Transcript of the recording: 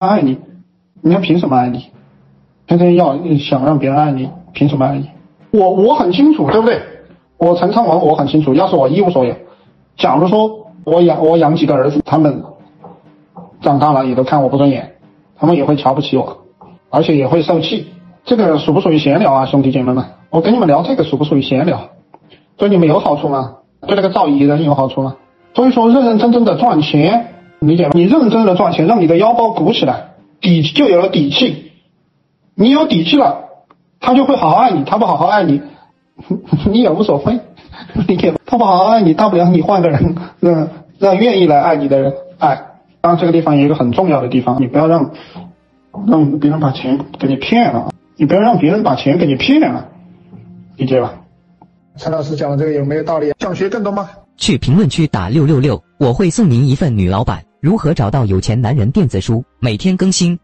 他爱你，人家凭什么爱你？天天要想让别人爱你，凭什么爱你？我我很清楚，对不对？我陈昌文我很清楚，要是我一无所有，假如说我养我养几个儿子，他们长大了也都看我不顺眼，他们也会瞧不起我，而且也会受气。这个属不属于闲聊啊，兄弟姐妹们？我跟你们聊这个属不属于闲聊？对你们有好处吗？对那个造诣人有好处吗？所以说，认认真真的赚钱，理解吗？你认真的赚钱，让你的腰包鼓起来，底就有了底气。你有底气了，他就会好好爱你。他不好好爱你，你也无所谓，理解吗？他不好好爱你，大不了你换个人，让让愿意来爱你的人爱。当然，这个地方有一个很重要的地方，你不要让让别人把钱给你骗了，你不要让别人把钱给你骗了，理解吧？陈老师讲的这个有没有道理？想学更多吗？去评论区打六六六，我会送您一份女老板如何找到有钱男人电子书，每天更新。